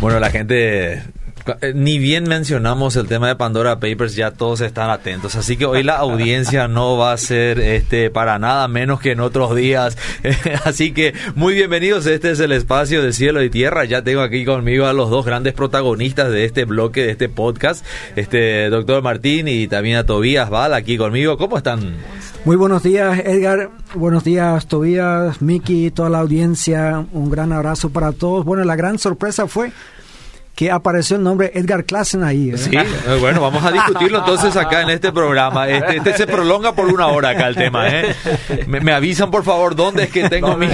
Bueno, la gente eh, ni bien mencionamos el tema de Pandora Papers, ya todos están atentos. Así que hoy la audiencia no va a ser este para nada menos que en otros días. Así que muy bienvenidos. Este es el espacio de cielo y tierra. Ya tengo aquí conmigo a los dos grandes protagonistas de este bloque, de este podcast, este doctor Martín y también a Tobías Val aquí conmigo. ¿Cómo están? Muy buenos días, Edgar. Buenos días, Tobías, Miki, toda la audiencia. Un gran abrazo para todos. Bueno, la gran sorpresa fue que apareció el nombre Edgar Klassen ahí. ¿eh? Sí, eh, bueno, vamos a discutirlo entonces acá en este programa. Este, este, se prolonga por una hora acá el tema, ¿eh? Me, avisan, por favor, dónde es que tengo mi...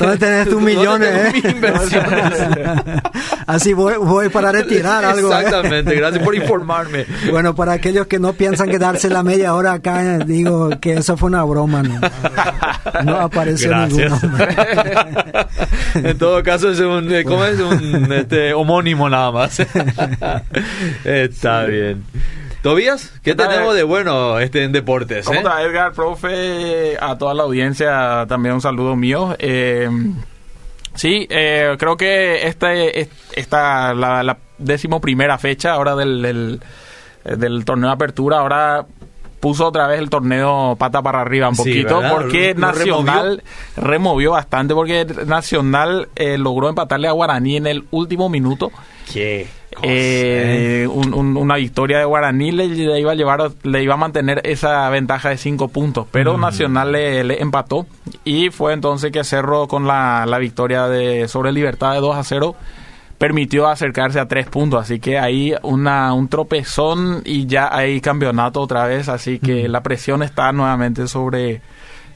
¿Dónde tenés tus millones, eh? Inversiones. Así voy, voy para retirar algo. Exactamente, gracias por informarme. Bueno, para aquellos que no piensan quedarse la media hora acá, digo que eso fue una broma, ¿no? No apareció ninguno. en todo caso, es un... ¿Cómo es? Un... Este, homónimo nada más. Está bien. Tobías, ¿qué, tenemos de bueno este en deportes? ¿Cómo eh? está Edgar, profe? A toda la audiencia también un saludo mío. Eh, sí, eh, creo que esta, esta la, la décimo primera fecha ahora del, del, del torneo de apertura, ahora puso otra vez el torneo pata para arriba un poquito porque Nacional removió? bastante porque Nacional eh, logró empatarle a Guaraní en el último minuto. ¿Qué? Eh, una victoria de Guaraní le, iba a llevar le iba a mantener esa ventaja de cinco puntos pero Nacional le, empató y fue entonces que cerró con la, la victoria de sobre Libertad de 2 a 0 permitió acercarse a tres puntos. Así que ahí una, un tropezón y ya hay campeonato otra vez. Así que la presión está nuevamente sobre,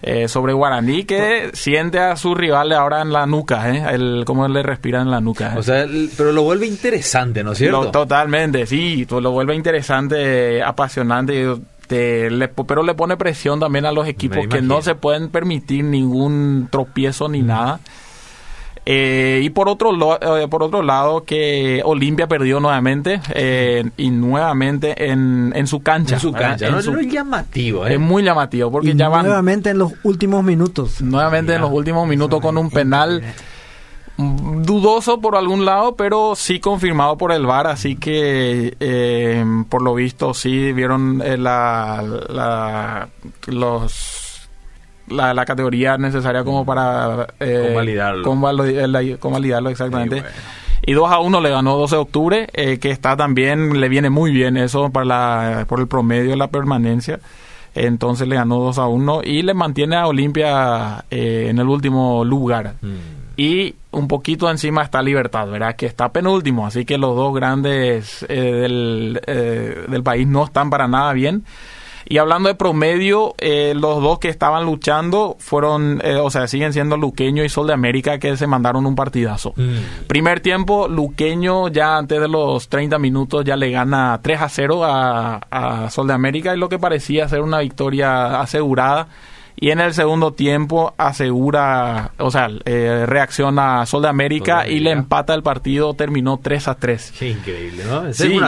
eh, sobre Guaraní, que siente a su rival ahora en la nuca, ¿eh? El, cómo le respira en la nuca. ¿eh? O sea, pero lo vuelve interesante, ¿no es cierto? totalmente, sí, lo vuelve interesante, apasionante. pero le pone presión también a los equipos que no se pueden permitir ningún tropiezo ni nada. Eh, y por otro, eh, por otro lado, que Olimpia perdió nuevamente eh, y nuevamente en, en su cancha. En su cancha, es muy llamativo. Es muy llamativo porque ya van. Nuevamente en los últimos minutos. Nuevamente en los últimos minutos con un penal dudoso por algún lado, pero sí confirmado por el VAR, así que por lo visto sí vieron la, la, los la, categoría necesaria como para eh, convalidarlo. convalidarlo exactamente. Y 2 a 1 le ganó 12 de octubre, eh, que está también, le viene muy bien eso para la, por el promedio de la permanencia. Entonces le ganó 2 a 1 y le mantiene a Olimpia eh, en el último lugar. Mm. Y un poquito encima está Libertad, ¿verdad? Que está penúltimo, así que los dos grandes del, del país no están para nada bien. Y hablando de promedio, eh, los dos que estaban luchando fueron, eh, o sea, siguen siendo Luqueño y Sol de América que se mandaron un partidazo. Mm. Primer tiempo, Luqueño ya antes de los 30 minutos ya le gana 3 a 0 a, a Sol de América y lo que parecía ser una victoria asegurada y en el segundo tiempo asegura, o sea, eh, reacciona Sol de América y le empata el partido, terminó 3 a 3. Qué increíble, ¿no? Sí.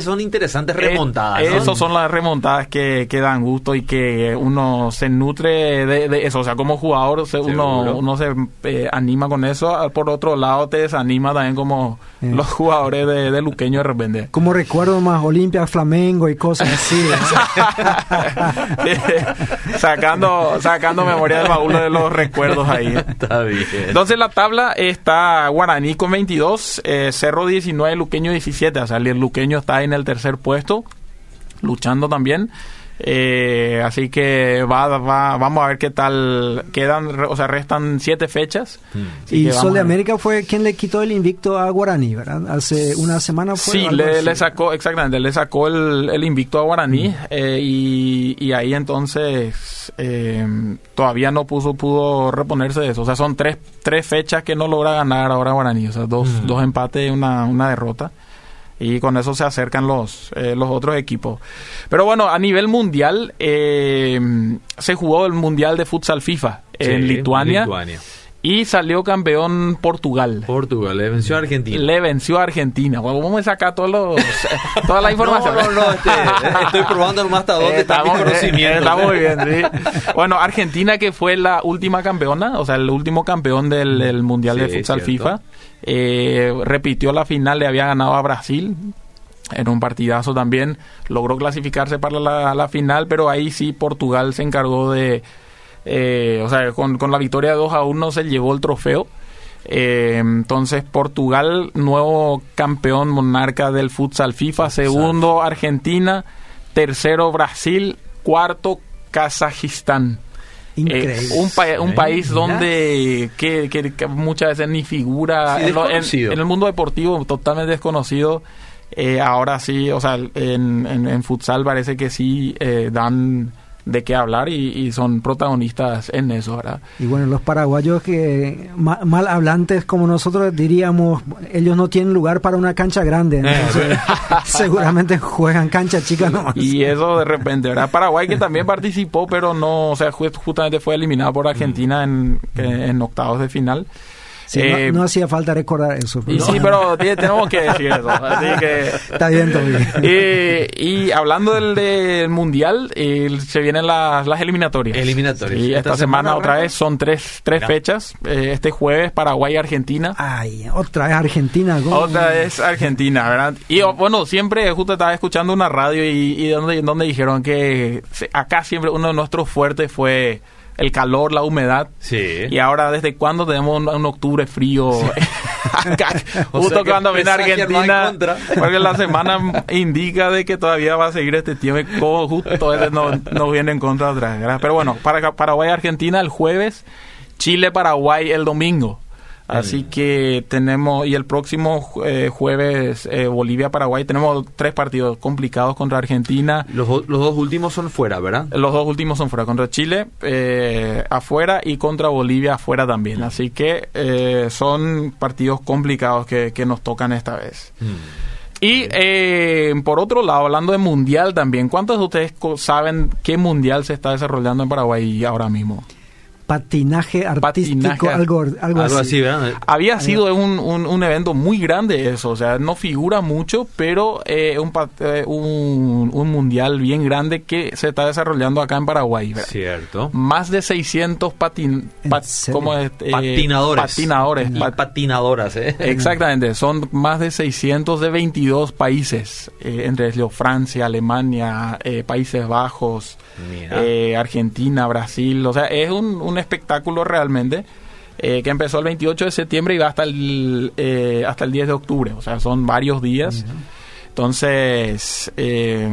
son interesantes eh, remontadas. Esas son las remontadas que, que, dan gusto y que uno se nutre de, eso, o sea, como jugador uno, uno se eh, anima con eso, por otro lado te desanima también como los jugadores de, de, Luqueño de repente. Como recuerdo más Olimpia, Flamengo y cosas así. Sacando sacando memoria del baúl de los recuerdos ahí. Está bien. Entonces la tabla está Guaraní con 22, eh, Cerro 19, Luqueño 17. O sea, el Luqueño está en el tercer puesto, luchando también. Eh, así que va, va, vamos a ver qué tal quedan, o sea, restan siete fechas. Hmm. Y Sol de América fue quien le quitó el invicto a Guaraní, ¿verdad? Hace una semana fue. Sí, le, sacó, exactamente, le sacó el, invicto a Guaraní hmm. eh, y, ahí entonces eh, todavía no puso, pudo reponerse de eso. O sea, son tres, tres fechas que no logra ganar ahora Guaraní, o sea, dos, hmm. dos empates y una, una derrota y con eso se acercan los, eh, los otros equipos. Pero bueno, a nivel mundial, eh, se jugó el Mundial de Futsal FIFA en Lituania. Y salió campeón Portugal. Portugal, le venció a Argentina. Le venció a Argentina. Bueno, vamos a sacar todos los, toda la información. no, no, no, este, estoy probando más hasta dónde está mi conocimiento. eh, muy bien, sí. Bueno, Argentina que fue la última campeona, o sea, el último campeón del, del Mundial de Futsal. FIFA, eh, repitió la final, le había ganado a Brasil en un partidazo también, logró clasificarse para la, la final, pero ahí sí Portugal se encargó de, eh, o sea, con, con la victoria de 2 a 1 se llevó el trofeo. Eh, entonces Portugal, nuevo campeón monarca del futsal FIFA, segundo Argentina, tercero Brasil, cuarto Kazajistán. Increíble. Eh, un, pa- un país donde que, que- que muchas veces ni figura Sí, en, lo- en- desconocido. en el mundo deportivo totalmente desconocido Eh, ahora sí o sea en, en, en futsal parece que sí eh, dan de qué hablar y, y son protagonistas en eso ¿verdad? Y bueno, los paraguayos que ma- mal hablantes como nosotros diríamos, ellos no tienen lugar para una cancha grande. entonces, seguramente juegan cancha chica nomás. y eso de repente ¿verdad? Paraguay que también participó pero no o sea ju- justamente fue eliminado por Argentina en, en octavos de final Sí, Eh, no, hacía falta recordar eso. y sí pero tenemos que decir eso así que Está bien, Toby. Eh, y hablando del, del mundial, eh, se vienen las, las eliminatorias. Eliminatorias. Y esta, Esta semana, semana otra vez son tres, tres fechas. Eh, este jueves Paraguay y Argentina. Ay, otra vez Argentina. ¿cómo? Otra vez Argentina, ¿verdad? Y oh, bueno, siempre justo estaba escuchando una radio y, y donde, donde dijeron que se- acá siempre uno de nuestros fuertes fue el calor, la humedad. Sí. Y ahora, ¿desde cuándo tenemos un, un octubre frío? Acá, justo cuando viene Argentina, porque la semana indica de que todavía va a seguir este tiempo, y como justo ese no, no viene en contra otra vez, ¿verdad? Pero bueno, para Paraguay-Argentina el jueves, Chile-Paraguay el domingo. Así que tenemos, y el próximo eh, jueves eh, Bolivia-Paraguay, tenemos tres partidos complicados contra Argentina. Los, dos últimos son fuera, ¿verdad? Los dos últimos son fuera, contra Chile eh, afuera y contra Bolivia afuera también. Así que eh, son partidos complicados que, que nos tocan esta vez. Y eh, por otro lado, hablando de mundial también, ¿cuántos de ustedes saben qué mundial se está desarrollando en Paraguay ahora mismo? Patinaje artístico, Patinaje. algo, algo, Algo así. así, ¿verdad? Había sido un, un, un evento muy grande eso, o sea, no figura mucho, pero eh, un, pat- eh, un, un mundial bien grande que se está desarrollando acá en Paraguay. ¿verdad? Cierto. Más de 600 patin, ¿En pat- es? Eh, Patinadores. Patinadores. Y pat- patinadoras, ¿eh? Exactamente, son más de 600 de 22 países, eh, entre ellos Francia, Alemania, eh, Países Bajos, eh, Argentina, Brasil, o sea, es un, un espectáculo realmente eh, que empezó el 28 de septiembre y va hasta el, eh, hasta el 10 de octubre, o sea, son varios días. Entonces, eh,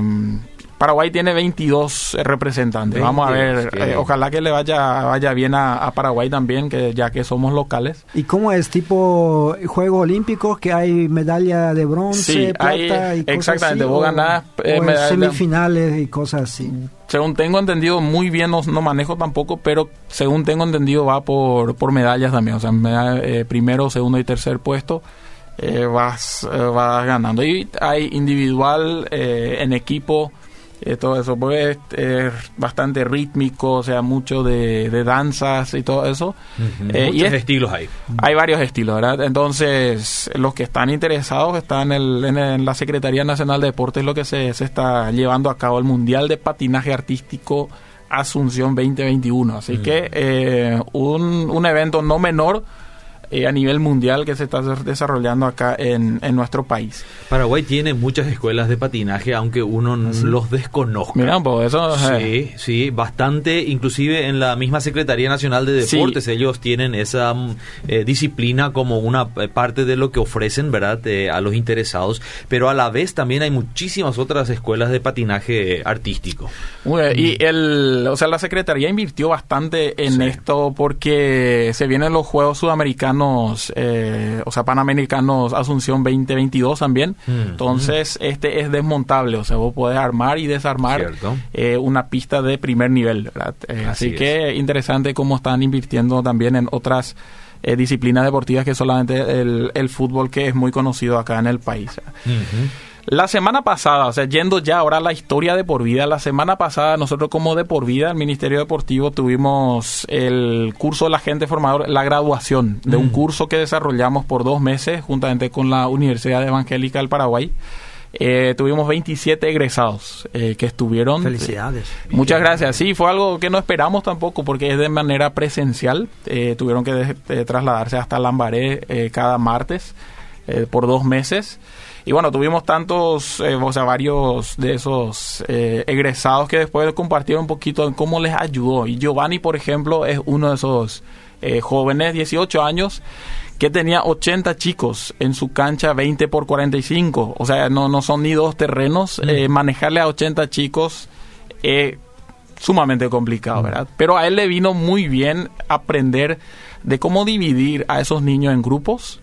Paraguay tiene 22 representantes. Vamos a ver, 22, qué eh, ojalá que le vaya, vaya bien a, a Paraguay también, que ya que somos locales. ¿Y cómo es? ¿Tipo Juegos Olímpicos que hay medalla de bronce, Sí, plata hay- y cosas exactamente, así? vos ¿O- ganás, eh, medalla- semifinales y cosas así. Según tengo entendido, muy bien no, no manejo tampoco, pero según tengo entendido va por, por medallas también. O sea, medalla- eh, primero, segundo y tercer puesto eh, vas, eh, vas ganando. Y hay individual, eh, en equipo, eh, todo eso. Pues es bastante rítmico, o sea, mucho de, de danzas y todo eso. Eh, y es- estilos hay. hay varios estilos, ¿verdad? Entonces, los que están interesados están en, el- en el- la Secretaría Nacional de Deportes, lo que se, se está llevando a cabo el Mundial de Patinaje Artístico Asunción 2021. Así Mm. que eh, un, un evento no menor eh, a nivel mundial que se está desarrollando acá en, en nuestro país. Paraguay tiene muchas escuelas de patinaje, aunque uno n- los desconozca. Mira, pues eso... Sí, sí, bastante, inclusive en la misma Secretaría Nacional de Sí. Deportes, ellos tienen esa mm, eh, disciplina como una eh, parte de lo que ofrecen, ¿verdad?, Eh, a los interesados, pero a la vez también hay muchísimas otras escuelas de patinaje artístico. Y el, o sea, la Secretaría invirtió bastante en Sí. esto porque se vienen los Juegos Sudamericanos, eh, o sea, Panamericanos Asunción 2022 también. Mm. Entonces, este es desmontable, o sea, vos podés armar y desarmar eh, una pista de primer nivel, ¿verdad? Eh, así Así que interesante cómo están invirtiendo también en otras eh, disciplinas deportivas que solamente el, el fútbol que es muy conocido acá en el país. La semana pasada, o sea, yendo ya ahora a la historia de por vida, la semana pasada nosotros como de por vida, el Ministerio Deportivo, tuvimos el curso de la gente formador, la graduación de un Mm. curso que desarrollamos por dos meses juntamente con la Universidad Evangélica del Paraguay. Eh, tuvimos 27 egresados eh, que estuvieron. Felicidades. Muchas gracias. Sí, fue algo que no esperamos tampoco porque es de manera presencial. Eh, tuvieron que de- de trasladarse hasta Lambaré eh, cada martes eh, por dos meses. Y bueno, tuvimos tantos, eh, o sea, varios de esos eh, egresados que después compartieron un poquito en cómo les ayudó. Y Giovanni, por ejemplo, es uno de esos eh, jóvenes, 18 años, que tenía 80 chicos en su cancha 20 por 45. O sea, no, no son ni dos terrenos. Eh, manejarle a 80 chicos es sumamente complicado, ¿verdad? Pero a él le vino muy bien aprender de cómo dividir a esos niños en grupos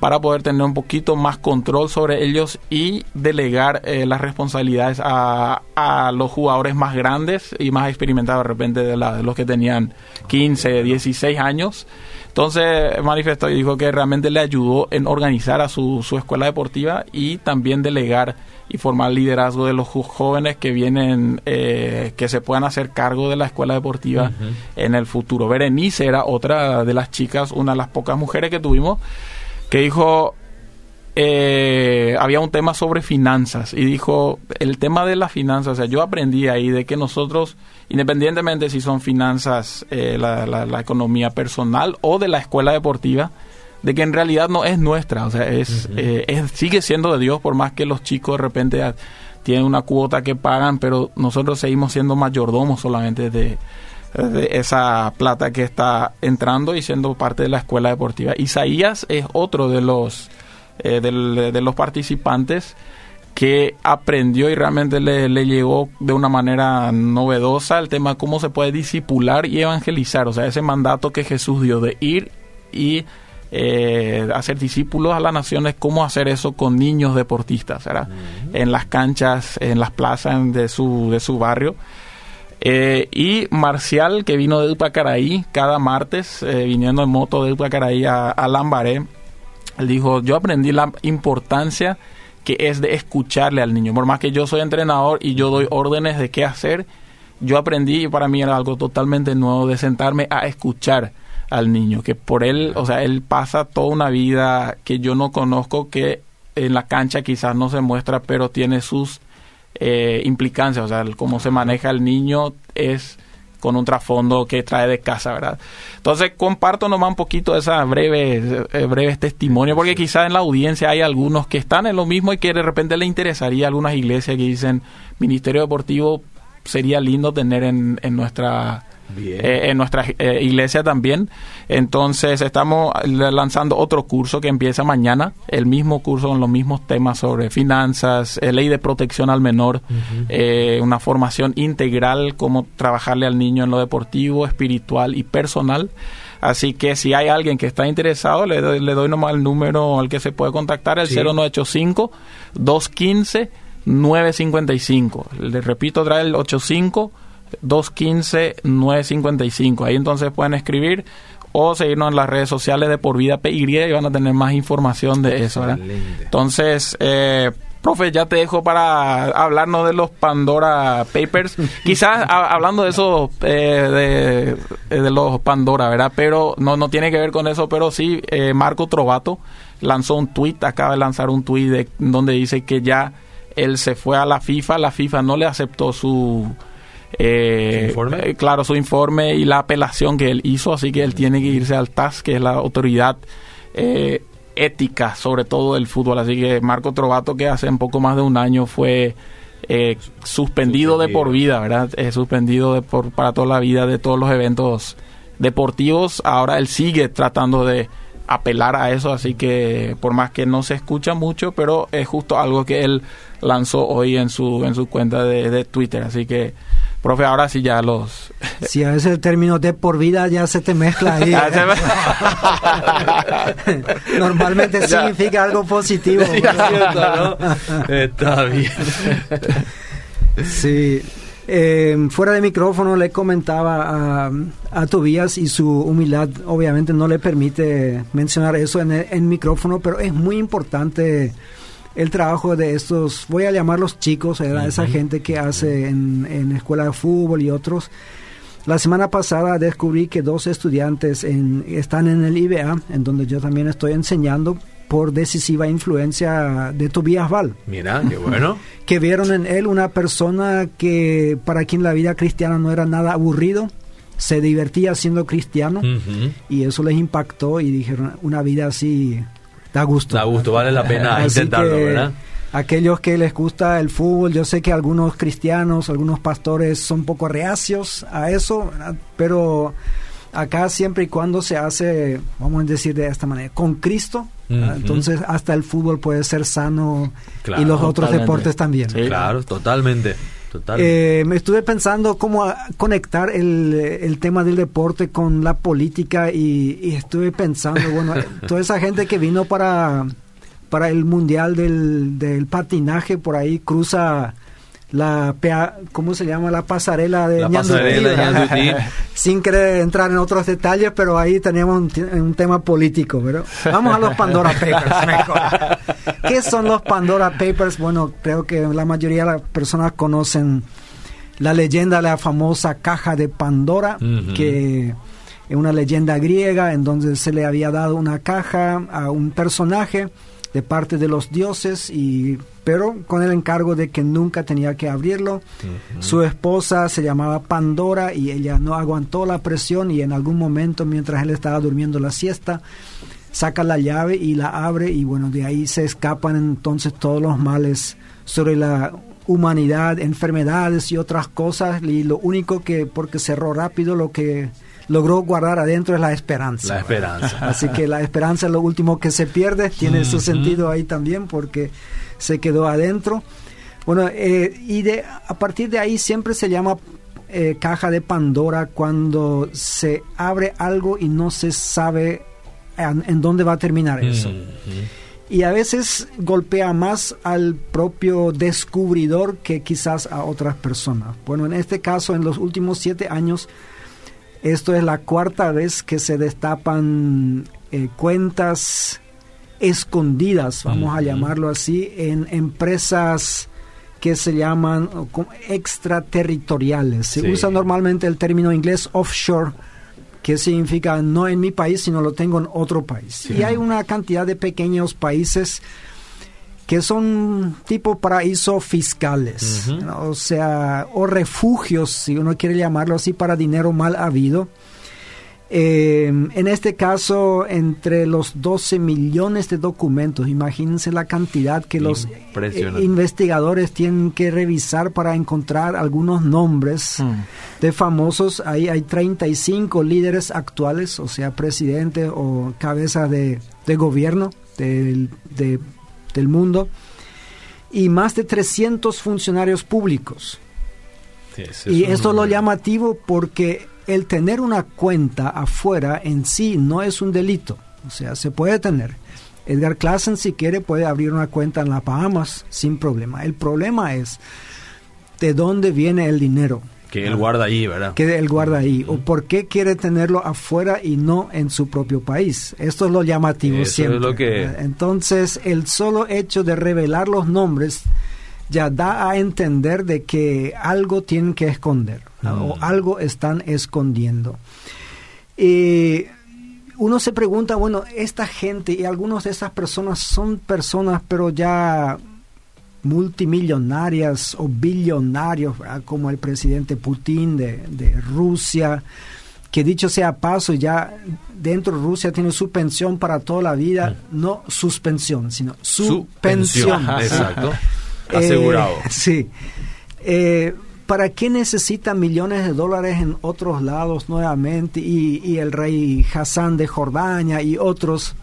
para poder tener un poquito más control sobre ellos y delegar eh, las responsabilidades a, a los jugadores más grandes y más experimentados de repente de, la- de los que tenían 15, 16 años. Entonces manifestó y dijo que realmente le ayudó en organizar a su, su escuela deportiva y también delegar y formar liderazgo de los jóvenes que vienen, eh, que se puedan hacer cargo de la escuela deportiva en el futuro. Berenice era otra de las chicas, una de las pocas mujeres que tuvimos, que dijo, eh, había un tema sobre finanzas y dijo, el tema de las finanzas, o sea, yo aprendí ahí de que nosotros, independientemente si son finanzas, eh, la, la- la economía personal o de la escuela deportiva, de que en realidad no es nuestra, o sea, es, eh, es- sigue siendo de Dios por más que los chicos de repente tienen una cuota que pagan, pero nosotros seguimos siendo mayordomos solamente de, de esa plata que está entrando y siendo parte de la escuela deportiva. Isaías es otro de los eh, del- de los participantes que aprendió y realmente le, le llegó de una manera novedosa el tema de cómo se puede disipular y evangelizar, o sea, ese mandato que Jesús dio de ir y eh, hacer discípulos a las naciones, cómo hacer eso con niños deportistas, ¿verdad? En las canchas, en las plazas de su, de su barrio. Eh, y Marcial, que vino de Upacaraí cada martes, eh, viniendo en moto de Upacaraí a, a Lambaré, él dijo, yo aprendí la importancia que es de escucharle al niño. Por más que yo soy entrenador y yo doy órdenes de qué hacer, yo aprendí y para mí era algo totalmente nuevo de sentarme a escuchar al niño, que por él, o sea, él pasa toda una vida que yo no conozco, que en la cancha quizás no se muestra, pero tiene sus eh, implicancias, o sea, cómo se maneja el niño es con un trasfondo que trae de casa, ¿verdad? Entonces comparto nomás un poquito esa breve, eh, breves testimonios, porque quizás en la audiencia hay algunos que están en lo mismo y que de repente le interesaría a algunas iglesias que dicen, Ministerio Deportivo sería lindo tener en, en nuestra. Eh, en nuestra eh, iglesia también. Entonces estamos la- lanzando otro curso que empieza mañana, el mismo curso con los mismos temas sobre finanzas, eh, ley de protección al menor, una formación integral, cómo trabajarle al niño en lo deportivo, espiritual y personal. Así que si hay alguien que está interesado, le doy, le doy nomás el número al que se puede contactar, el Sí. 0985 215 955. Le repito, trae el 85 215-955. Ahí entonces pueden escribir o seguirnos en las redes sociales de Por Vida PY y van a tener más información de eso. Entonces, eh, profe, ya te dejo para hablarnos de los Pandora Papers. Quizás a- hablando de eso, eh, de, de los Pandora, ¿verdad? Pero no, no tiene que ver con eso, pero sí, eh, Marco Trovato lanzó un tweet, acaba de lanzar un tweet de, donde dice que ya él se fue a la FIFA, la FIFA no le aceptó su... eh, ¿Su informe? eh, claro, su informe y la apelación que él hizo, así que él tiene que irse al TAS, que es la autoridad eh, ética sobre todo del fútbol. Así que Marco Trovato, que hace un poco más de un año fue eh, suspendido, de por vida, ¿verdad? Eh, suspendido de por, para toda la vida de todos los eventos deportivos. Ahora él sigue tratando de apelar a eso, así que por más que no se escucha mucho, pero es justo algo que él lanzó hoy en su en su cuenta de, de Twitter, así que profe, ahora sí ya los Si a veces el término de por vida ya se te mezcla ahí. Ah, Normalmente Ya. significa algo positivo. Sí, es cierto, ¿no? Está bien. Sí. Eh, fuera de micrófono le comentaba a, a Tobías y su humildad obviamente no le permite mencionar eso en, en micrófono, pero es muy importante el trabajo de estos, voy a llamarlos chicos, esa gente que hace en, en escuela de fútbol y otros. La semana pasada descubrí que dos estudiantes en, están en el IBA, en donde yo también estoy enseñando, por decisiva influencia de Tobias Val. Mira, qué bueno. que vieron en él una persona que para quien la vida cristiana no era nada aburrido, se divertía siendo cristiano y eso les impactó y dijeron, una vida así da gusto. Da gusto, vale la pena intentarlo, ¿verdad? Aquellos que les gusta el fútbol, yo sé que algunos cristianos, algunos pastores son un poco reacios a eso, pero acá siempre y cuando se hace, vamos a decir de esta manera, con Cristo, entonces hasta el fútbol puede ser sano y los otros deportes también. claro, totalmente. Eh, me estuve pensando cómo conectar el, el, tema del deporte con la política y, estuve pensando, bueno, toda esa gente que vino para, para el Mundial del, del patinaje por ahí cruza la ¿cómo se llama? la pasarela de la sin querer entrar en otros detalles pero ahí teníamos un, tema político pero vamos a los Pandora Papers mejor ¿qué son los Pandora Papers? bueno creo que la mayoría de las personas conocen la leyenda de la famosa caja de Pandora que es una leyenda griega en donde se le había dado una caja a un personaje de parte de los dioses y pero con el encargo de que nunca tenía que abrirlo. Su esposa se llamaba Pandora y ella no aguantó la presión y en algún momento mientras él estaba durmiendo la siesta saca la llave y la abre y bueno, de ahí se escapan entonces todos los males sobre la humanidad, enfermedades y otras cosas y lo único que porque cerró rápido lo que logró guardar adentro es la esperanza. La esperanza. Así que la esperanza es lo último que se pierde, tiene su sentido ahí también porque se quedó adentro. Bueno, eh, y de, a partir de ahí siempre se llama eh, caja de Pandora cuando se abre algo y no se sabe en, dónde va a terminar eso. Y a veces golpea más al propio descubridor que quizás a otras personas. Bueno, en este caso, en los últimos siete años, esto es la cuarta vez que se destapan eh, cuentas escondidas, vamos a llamarlo así, en empresas que se llaman extraterritoriales. Se usa normalmente el término inglés offshore, que significa no en mi país, sino lo tengo en otro país. Y hay una cantidad de pequeños países que son tipo paraísos fiscales, o sea, o refugios, si uno quiere llamarlo así, para dinero mal habido eh, en este caso, entre los 12 millones de documentos, imagínense la cantidad que los eh, investigadores tienen que revisar para encontrar algunos nombres mm. de famosos. Ahí hay 35 líderes actuales, o sea, presidentes o cabezas de, gobierno del, del mundo, y más de 300 funcionarios públicos. y esto es lo llamativo porque el tener una cuenta afuera en sí no es un delito. O sea, se puede tener. Edgar Classen, si quiere, puede abrir una cuenta en las Bahamas sin problema. El problema es de dónde viene el dinero. Que él guarda ahí, ¿verdad? Que él guarda ahí. O por qué quiere tenerlo afuera y no en su propio país. Esto es lo llamativo siempre. lo que... Entonces, el solo hecho de revelar los nombres ya da a entender de que algo tienen que esconder o algo están escondiendo. y uno se pregunta, bueno, esta gente y algunas de estas personas son personas pero ya multimillonarias o billonarios, como el presidente Putin de, de, Rusia, que dicho sea paso, ya dentro de Rusia tiene su pensión para toda la vida, mm. no suspensión, sino su, pensión. Exacto. Asegurado. Eh, sí. Eh, ¿Para qué necesita millones de dólares en otros lados nuevamente? Y, el rey Hassan de Jordania y otros.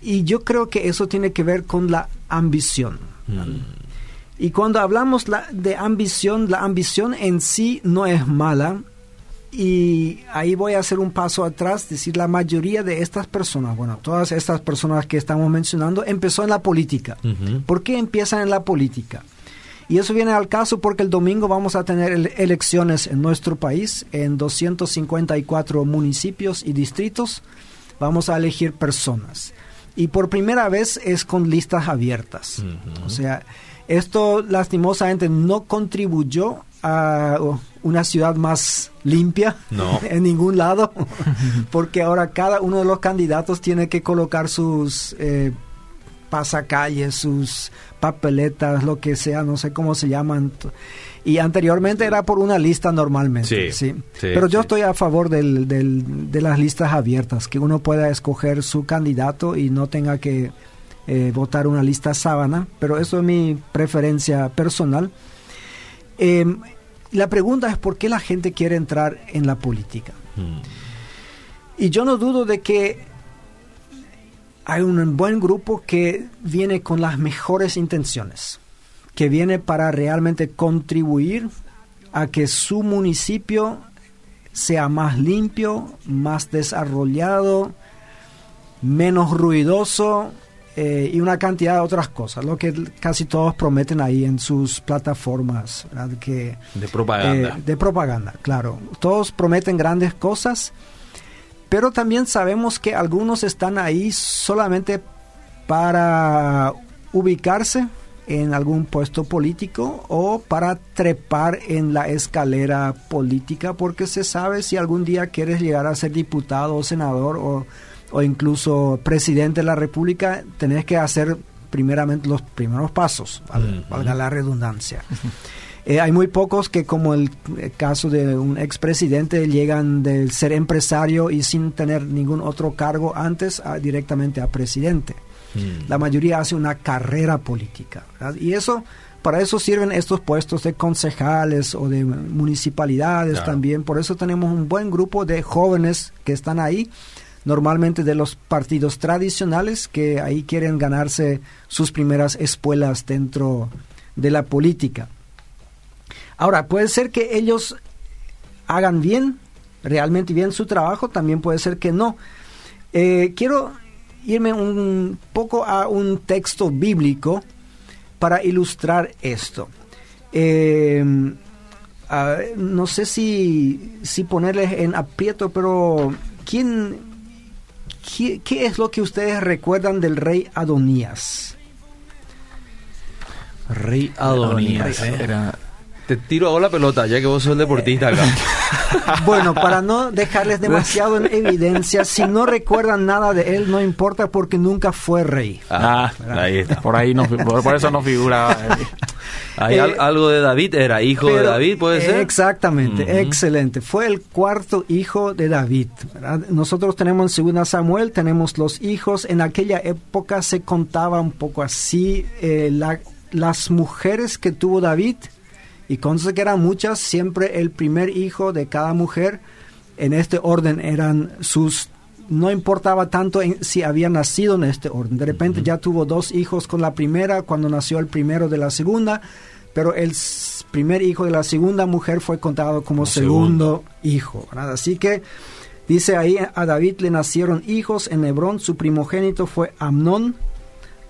Y yo creo que eso tiene que ver con la ambición. Mm. Y cuando hablamos de ambición, la ambición en sí no es mala. Y ahí voy a hacer un paso atrás, decir, la mayoría de estas personas, bueno, todas estas personas que estamos mencionando, empezó en la política. ¿Por qué empiezan en la política? Y eso viene al caso porque el domingo vamos a tener elecciones en nuestro país, en 254 municipios y distritos. Vamos a elegir personas. Y por primera vez es con listas abiertas. O sea, esto lastimosamente no contribuyó a una ciudad más limpia en ningún lado, porque ahora cada uno de los candidatos tiene que colocar sus eh, pasacalles, sus papeletas, lo que sea, no sé cómo se llaman. Y anteriormente era por una lista normalmente. Sí, Pero yo estoy a favor del, de las listas abiertas, que uno pueda escoger su candidato y no tenga que eh, votar una lista sábana, pero eso es mi preferencia personal. Em, la pregunta es por qué la gente quiere entrar en la política. Hmm. Y yo no dudo de que hay un buen grupo que viene con las mejores intenciones que viene para realmente contribuir a que su municipio sea más limpio, más desarrollado, menos ruidoso eh, y una cantidad de otras cosas, lo que casi todos prometen ahí en sus plataformas Que, de propaganda. Eh, de propaganda, claro. Todos prometen grandes cosas, pero también sabemos que algunos están ahí solamente para ubicarse en algún puesto político o para trepar en la escalera política porque se sabe si algún día quieres llegar a ser diputado o senador o, o incluso presidente de la república, tenés que hacer primeramente los primeros pasos, valga la redundancia. Eh, hay muy pocos que, como el, caso de un expresidente, llegan de ser empresario y sin tener ningún otro cargo antes directamente a presidente. Mm. La mayoría hace una carrera política. Y eso, para eso sirven estos puestos de concejales o de municipalidades también. Por eso tenemos un buen grupo de jóvenes que están ahí, normalmente de los partidos tradicionales, que ahí quieren ganarse sus primeras espuelas dentro de la política. Ahora, puede ser que ellos hagan bien, realmente bien su trabajo, también puede ser que no. Eh, quiero irme un poco a un texto bíblico para ilustrar esto. Eh, no sé si, si ponerles en aprieto, pero ¿quién, qué, es lo que ustedes recuerdan del rey Adonías? Rey Adonías. Era, te tiro ahora la pelota, ya que vos sos el deportista acá. bueno, para no dejarles demasiado en evidencia, si no recuerdan nada de él, no importa porque nunca fue rey. Ah, ahí está. Por ahí no, por, eso no figura. Hay eh, algo de David, era hijo de David, puede ser. Exactamente, excelente. Fue el cuarto hijo de David. Nosotros tenemos en 2 Samuel, tenemos los hijos. En aquella época se contaba un poco así eh, las mujeres que tuvo David y consta que eran muchas, siempre el primer hijo de cada mujer, en este orden eran sus no importaba tanto si había nacido en este orden. De repente ya tuvo dos hijos con la primera, cuando nació el primero de la segunda, pero el primer hijo de la segunda mujer fue contado como, segundo, hijo. Así que dice ahí, a David le nacieron hijos en Hebrón, su primogénito fue Amnón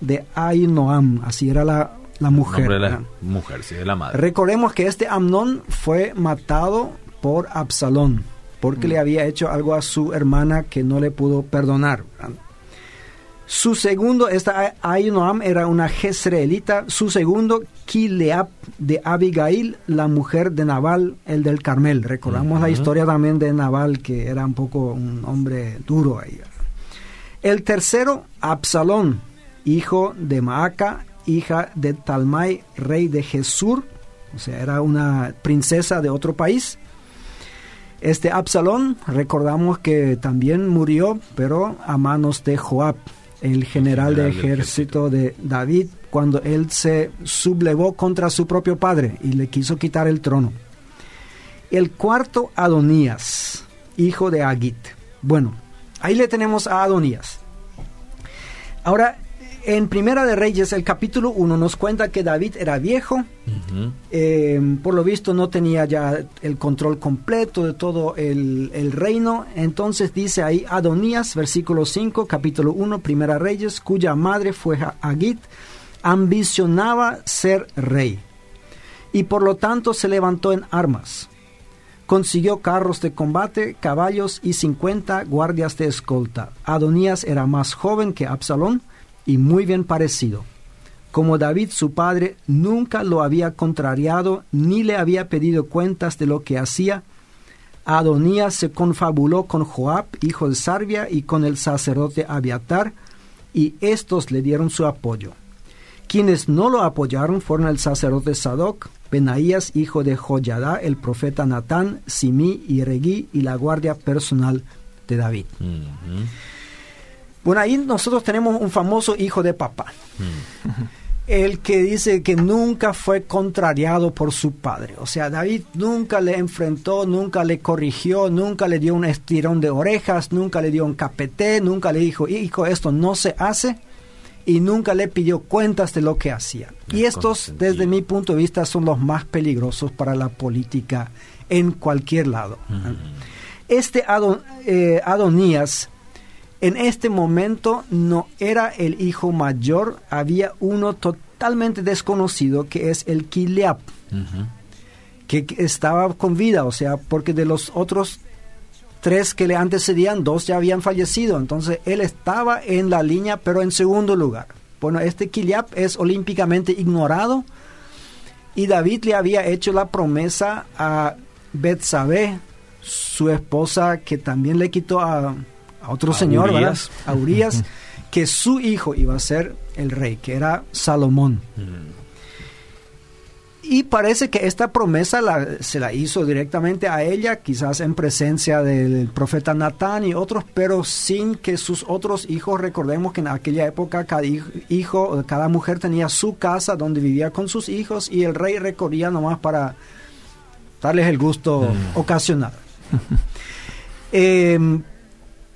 de Ainoam, así era la la mujer. la mujer, sí, de la madre. Recordemos que este Amnón fue matado por Absalón, porque le mm. había hecho algo a su hermana que no le pudo perdonar. Su segundo, esta Ainoam era una jezreelita. Su segundo, Kileab de Abigail, la mujer de Nabal, el del Carmel. Recordamos la historia también de Nabal, que era un poco un hombre duro ahí. El tercero, Absalón, hijo de Maaca, hija de Talmai, rey de Jesur, o sea, era una princesa de otro país. Este Absalón, recordamos que también murió, pero a manos de Joab, el general, de ejército de David, cuando él se sublevó contra su propio padre y le quiso quitar el trono. El cuarto, Adonías, hijo de Agit. Bueno, ahí le tenemos a Adonías. Ahora, en Primera de Reyes, el capítulo 1 nos cuenta que David era viejo, eh, por lo visto no tenía ya el control completo de todo el, reino, entonces dice ahí Adonías, versículo 5, capítulo 1, Primera Reyes, cuya madre fue Agit, ambicionaba ser rey y por lo tanto se levantó en armas. consiguió carros de combate, caballos y 50 guardias de escolta. Adonías era más joven que Absalón y muy bien parecido. Como David su padre nunca lo había contrariado ni le había pedido cuentas de lo que hacía, Adonías se confabuló con Joab, hijo de Sarvia, y con el sacerdote Abiatar, y estos le dieron su apoyo. Quienes no lo apoyaron fueron el sacerdote Sadoc, Benaías, hijo de Joyadá, el profeta Natán, Simí y Regí, y la guardia personal de David. Bueno, ahí nosotros tenemos un famoso hijo de papá. El que dice que nunca fue contrariado por su padre. O sea, David nunca le enfrentó, nunca le corrigió, nunca le dio un estirón de orejas, nunca le dio un capeté, nunca le dijo, hijo, esto no se hace y nunca le pidió cuentas de lo que hacía. y estos, desde mi punto de vista, son los más peligrosos para la política en cualquier lado. Este eh, Adonías, en este momento, no era el hijo mayor, había uno totalmente desconocido que es el Kiliab, que estaba con vida, o sea, porque de los otros tres que le antecedían, dos ya habían fallecido. Entonces él estaba en la línea, pero en segundo lugar. Bueno, este Kiliab es olímpicamente ignorado y David le había hecho la promesa a Betsabé, su esposa, que también le quitó a, otro señor, A Urias, que su hijo iba a ser el rey, que era Salomón. Mm. Y parece que esta promesa se la hizo directamente a ella, quizás en presencia del profeta Natán y otros, pero sin que sus otros hijos, recordemos que en aquella época cada hijo, cada mujer tenía su casa donde vivía con sus hijos y el rey recorría nomás para darles el gusto mm. ocasional. eh,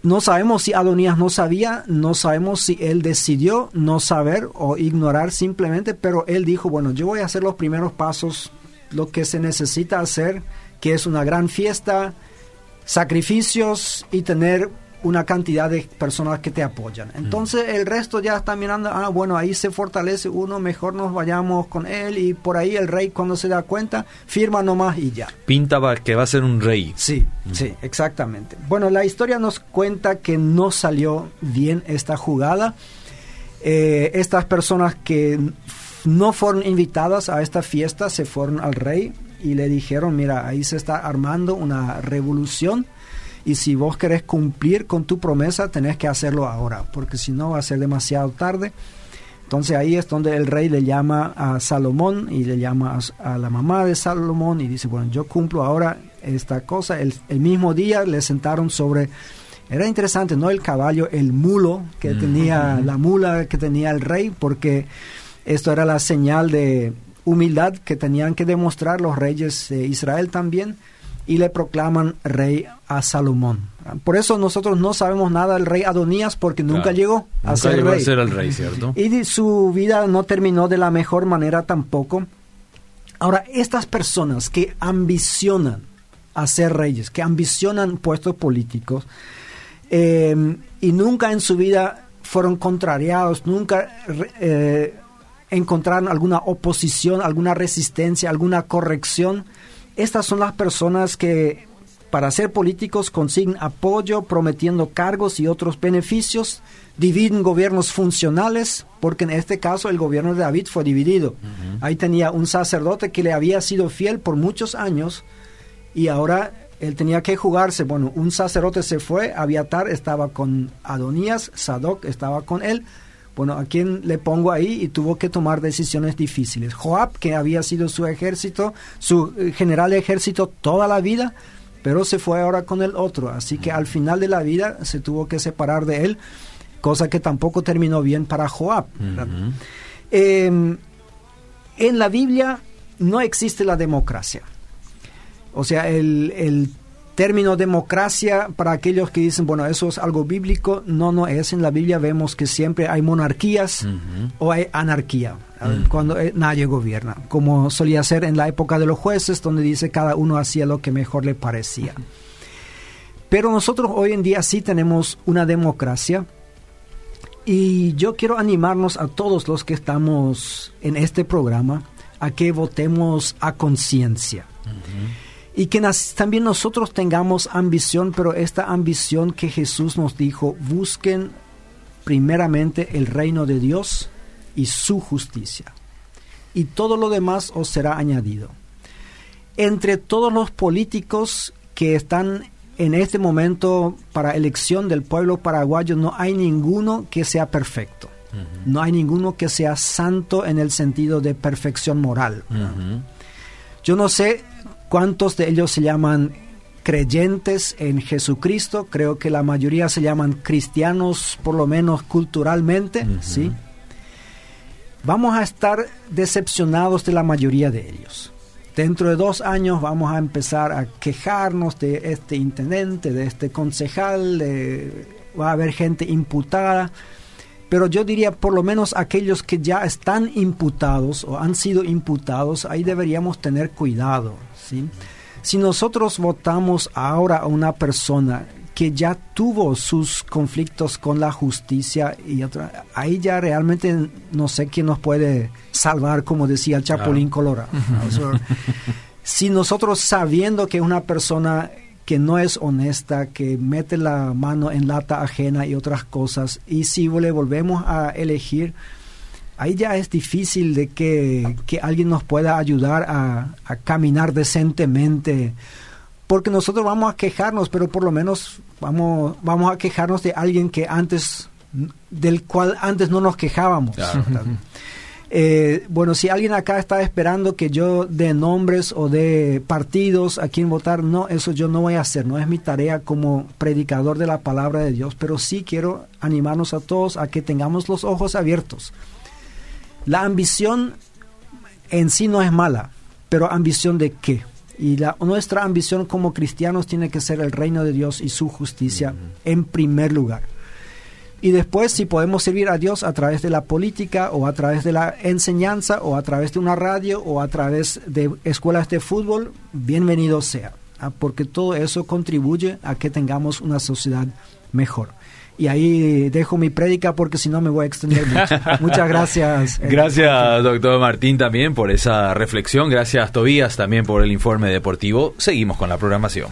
no sabemos si Adonías no sabía, no sabemos si él decidió no saber o ignorar simplemente, pero él dijo, bueno, yo voy a hacer los primeros pasos, lo que se necesita hacer, que es una gran fiesta, sacrificios y tener una cantidad de personas que te apoyan. Entonces el resto ya está mirando, ah, bueno, ahí se fortalece uno, mejor nos vayamos con él y por ahí el rey cuando se da cuenta firma nomás y ya. Pinta que va a ser un rey. Sí, sí, exactamente. Bueno, la historia nos cuenta que no salió bien esta jugada. Eh, estas personas que no fueron invitadas a esta fiesta se fueron al rey y le dijeron, mira, ahí se está armando una revolución y si vos querés cumplir con tu promesa, tenés que hacerlo ahora, porque si no va a ser demasiado tarde. Entonces ahí es donde el rey le llama a Salomón y le llama a, la mamá de Salomón y dice, bueno, yo cumplo ahora esta cosa. El, mismo día le sentaron sobre, era interesante, no el caballo, el mulo que tenía, la mula que tenía el rey, porque esto era la señal de humildad que tenían que demostrar los reyes de Israel también y le proclaman rey a Salomón. Por eso nosotros no sabemos nada del rey Adonías porque nunca llegó a ser rey. el rey, ¿cierto? Y su vida no terminó de la mejor manera tampoco. Ahora, estas personas que ambicionan a ser reyes, que ambicionan puestos políticos eh, y nunca en su vida fueron contrariados, nunca eh, encontraron alguna oposición, alguna resistencia, alguna corrección, estas son las personas que para ser políticos consiguen apoyo prometiendo cargos y otros beneficios, dividen gobiernos funcionales, porque en este caso el gobierno de David fue dividido. Ahí tenía un sacerdote que le había sido fiel por muchos años y ahora él tenía que jugarse. Bueno, un sacerdote se fue, Abiatar estaba con Adonías, Sadoc estaba con él, bueno, ¿a quién le pongo ahí? Y tuvo que tomar decisiones difíciles. Joab, que había sido su ejército, su eh, general de ejército toda la vida, pero se fue ahora con el otro. Así que al final de la vida se tuvo que separar de él, cosa que tampoco terminó bien para Joab. Em, en la Biblia no existe la democracia. O sea, el, el término democracia, para aquellos que dicen, bueno, eso es algo bíblico, no, no es. En la Biblia vemos que siempre hay monarquías o hay anarquía, cuando eh, nadie gobierna, como solía ser en la época de los jueces, donde dice cada uno hacía lo que mejor le parecía. Pero nosotros hoy en día sí tenemos una democracia y yo quiero animarnos a todos los que estamos en este programa a que votemos a conciencia y que también nosotros tengamos ambición, pero esta ambición que Jesús nos dijo, busquen primeramente el reino de Dios y su justicia, y todo lo demás os será añadido. Entre todos los políticos que están en este momento para elección del pueblo paraguayo, no hay ninguno que sea perfecto. No hay ninguno que sea santo en el sentido de perfección moral. Yo no sé cuántos de ellos se llaman creyentes en Jesucristo, creo que la mayoría se llaman cristianos, por lo menos culturalmente, ¿sí? Vamos a estar decepcionados de la mayoría de ellos. Dentro de dos años vamos a empezar a quejarnos de este intendente, de este concejal, va a haber gente imputada pero yo diría por lo menos aquellos que ya están imputados o han sido imputados, ahí deberíamos tener cuidado. ¿sí? Si nosotros votamos ahora a una persona que ya tuvo sus conflictos con la justicia y otra, ahí ya realmente no sé quién nos puede salvar, como decía el Chapulín Colorado. si nosotros sabiendo que una persona que no es honesta, que mete la mano en lata ajena y otras cosas. Y si le volvemos a elegir, ahí ya es difícil de que, alguien nos pueda ayudar a, caminar decentemente. Porque nosotros vamos a quejarnos, pero por lo menos vamos, vamos a quejarnos de alguien que antes, del cual antes no nos quejábamos. Eh, bueno, si alguien acá está esperando que yo dé nombres o de partidos a quien votar, no, eso yo no voy a hacer, no es mi tarea como predicador de la palabra de Dios, pero sí quiero animarnos a todos a que tengamos los ojos abiertos. La ambición en sí no es mala, pero ambición de qué? Y la, nuestra ambición como cristianos tiene que ser el reino de Dios y su justicia en primer lugar. Y después, si podemos servir a Dios a través de la política o a través de la enseñanza o a través de una radio o a través de escuelas de fútbol, bienvenido sea, ¿ah? porque todo eso contribuye a que tengamos una sociedad mejor. Y ahí dejo mi prédica porque si no me voy a extender mucho. Muchas gracias. Gracias, doctor Martín, también por esa reflexión. Gracias, Tobías, también por el informe deportivo. Seguimos con la programación.